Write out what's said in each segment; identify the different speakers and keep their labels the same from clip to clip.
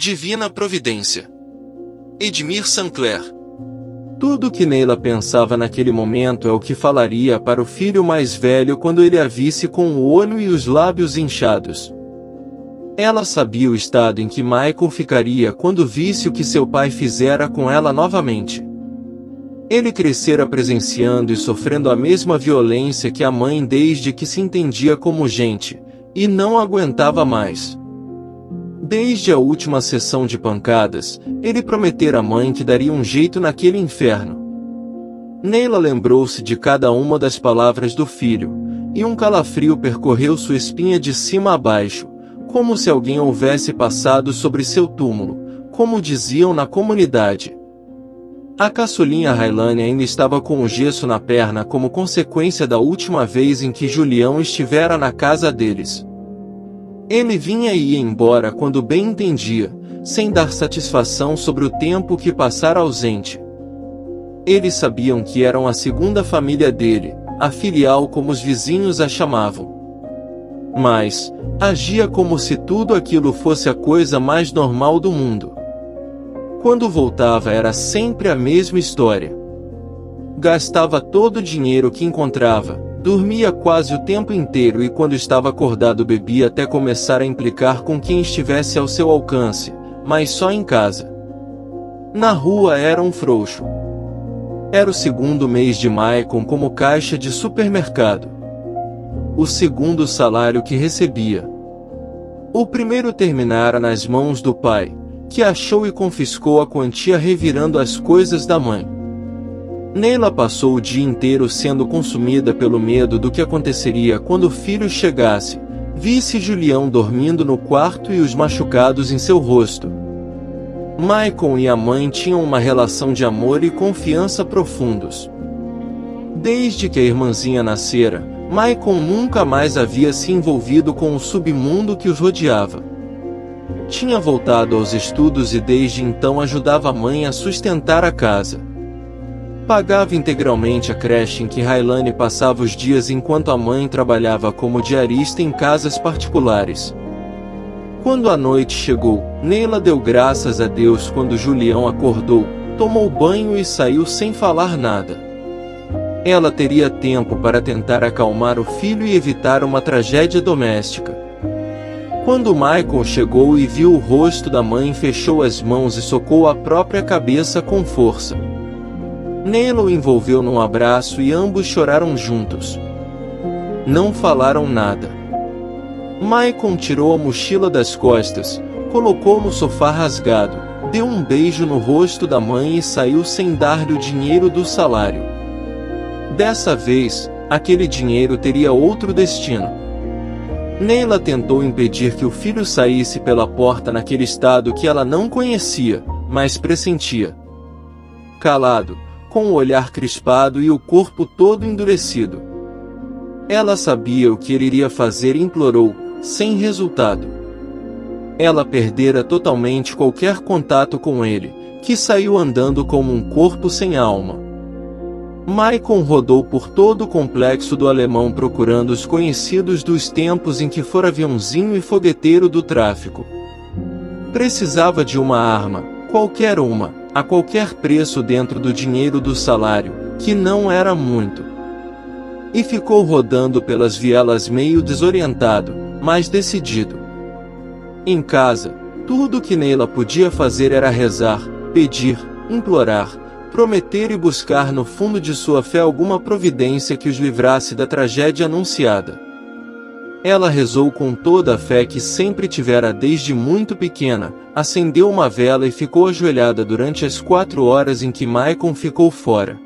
Speaker 1: Divina Providência. Edmir Sancler.
Speaker 2: Tudo que Neila pensava naquele momento é o que falaria para o filho mais velho quando ele a visse com o olho e os lábios inchados. Ela sabia o estado em que Michael ficaria quando visse o que seu pai fizera com ela novamente. Ele crescera presenciando e sofrendo a mesma violência que a mãe desde que se entendia como gente, e não aguentava mais. Desde a última sessão de pancadas, ele prometera à mãe que daria um jeito naquele inferno. Neila lembrou-se de cada uma das palavras do filho, e um calafrio percorreu sua espinha de cima a baixo, como se alguém houvesse passado sobre seu túmulo, como diziam na comunidade. A caçulinha Railane ainda estava com o gesso na perna como consequência da última vez em que Julião estivera na casa deles. Ele vinha e ia embora quando bem entendia, sem dar satisfação sobre o tempo que passara ausente. Eles sabiam que eram a segunda família dele, a filial como os vizinhos a chamavam. Mas, agia como se tudo aquilo fosse a coisa mais normal do mundo. Quando voltava era sempre a mesma história. Gastava todo o dinheiro que encontrava, dormia quase o tempo inteiro e quando estava acordado bebia até começar a implicar com quem estivesse ao seu alcance, mas só em casa. Na rua era um frouxo. Era o segundo mês de Maicon como caixa de supermercado o segundo salário que recebia. O primeiro terminara nas mãos do pai, que achou e confiscou a quantia revirando as coisas da mãe. Neila passou o dia inteiro sendo consumida pelo medo do que aconteceria quando o filho chegasse, visse Julião dormindo no quarto e os machucados em seu rosto. Maicon e a mãe tinham uma relação de amor e confiança profundos. Desde que a irmãzinha nascera, Maicon nunca mais havia se envolvido com o submundo que os rodeava. Tinha voltado aos estudos e desde então ajudava a mãe a sustentar a casa. Pagava integralmente a creche em que Railane passava os dias enquanto a mãe trabalhava como diarista em casas particulares. Quando a noite chegou, Neila deu graças a Deus quando Julião acordou, tomou banho e saiu sem falar nada. Ela teria tempo para tentar acalmar o filho e evitar uma tragédia doméstica. Quando Michael chegou e viu o rosto da mãe, fechou as mãos e socou a própria cabeça com força. Neila o envolveu num abraço e ambos choraram juntos. Não falaram nada. Michael tirou a mochila das costas, colocou no sofá rasgado, deu um beijo no rosto da mãe e saiu sem dar-lhe o dinheiro do salário. Dessa vez, aquele dinheiro teria outro destino. Neila tentou impedir que o filho saísse pela porta naquele estado que ela não conhecia, mas pressentia. Calado, com o olhar crispado e o corpo todo endurecido. Ela sabia o que ele iria fazer e implorou, sem resultado. Ela perdera totalmente qualquer contato com ele, que saiu andando como um corpo sem alma. Maicon rodou por todo o complexo do alemão procurando os conhecidos dos tempos em que fora aviãozinho e fogueteiro do tráfico. Precisava de uma arma, qualquer uma, a qualquer preço dentro do dinheiro do salário, que não era muito. E ficou rodando pelas vielas meio desorientado, mas decidido. Em casa, tudo que Neila podia fazer era rezar, pedir, implorar, prometer e buscar no fundo de sua fé alguma providência que os livrasse da tragédia anunciada. Ela rezou com toda a fé que sempre tivera desde muito pequena, acendeu uma vela e ficou ajoelhada durante as quatro horas em que Maicon ficou fora.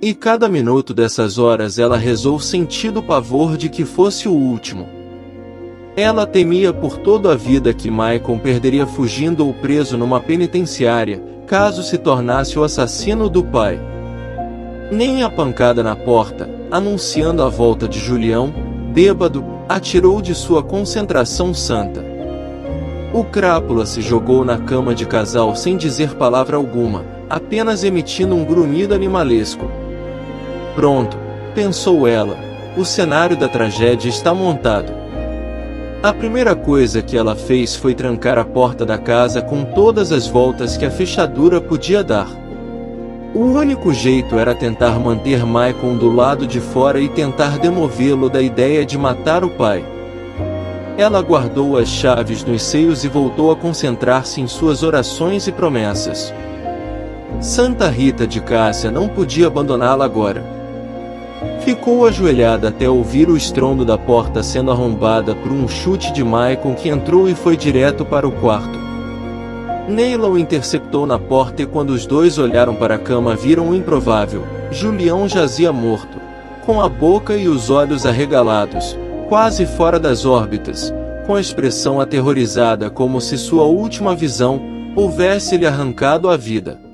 Speaker 2: E cada minuto dessas horas ela rezou sentindo o pavor de que fosse o último. Ela temia por toda a vida que Maicon perderia fugindo ou preso numa penitenciária, caso se tornasse o assassino do pai. Nem a pancada na porta, anunciando a volta de Julião, bêbado, atirou de sua concentração santa. O crápula se jogou na cama de casal sem dizer palavra alguma, apenas emitindo um grunhido animalesco. Pronto, pensou ela, o cenário da tragédia está montado. A primeira coisa que ela fez foi trancar a porta da casa com todas as voltas que a fechadura podia dar. O único jeito era tentar manter Michael do lado de fora e tentar demovê-lo da ideia de matar o pai. Ela guardou as chaves nos seios e voltou a concentrar-se em suas orações e promessas. Santa Rita de Cássia não podia abandoná-la agora. Ficou ajoelhada até ouvir o estrondo da porta sendo arrombada por um chute de Michael que entrou e foi direto para o quarto. Neila o interceptou na porta e quando os dois olharam para a cama viram o improvável. Julião jazia morto, com a boca e os olhos arregalados, quase fora das órbitas, com a expressão aterrorizada como se sua última visão houvesse lhe arrancado a vida.